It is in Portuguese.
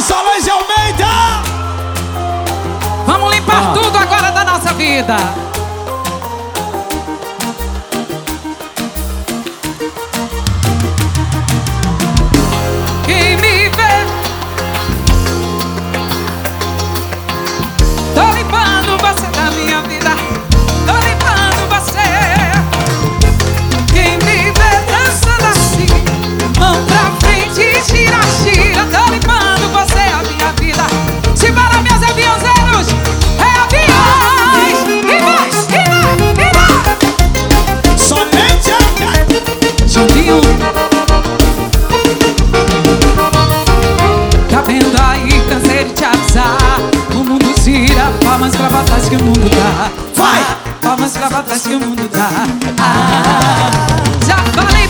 Vem, Solange Almeida! Vamos limpar ah. tudo agora da nossa vida. mundo dá. Vai! Palmas pra batas que o mundo dá. Ah, já falei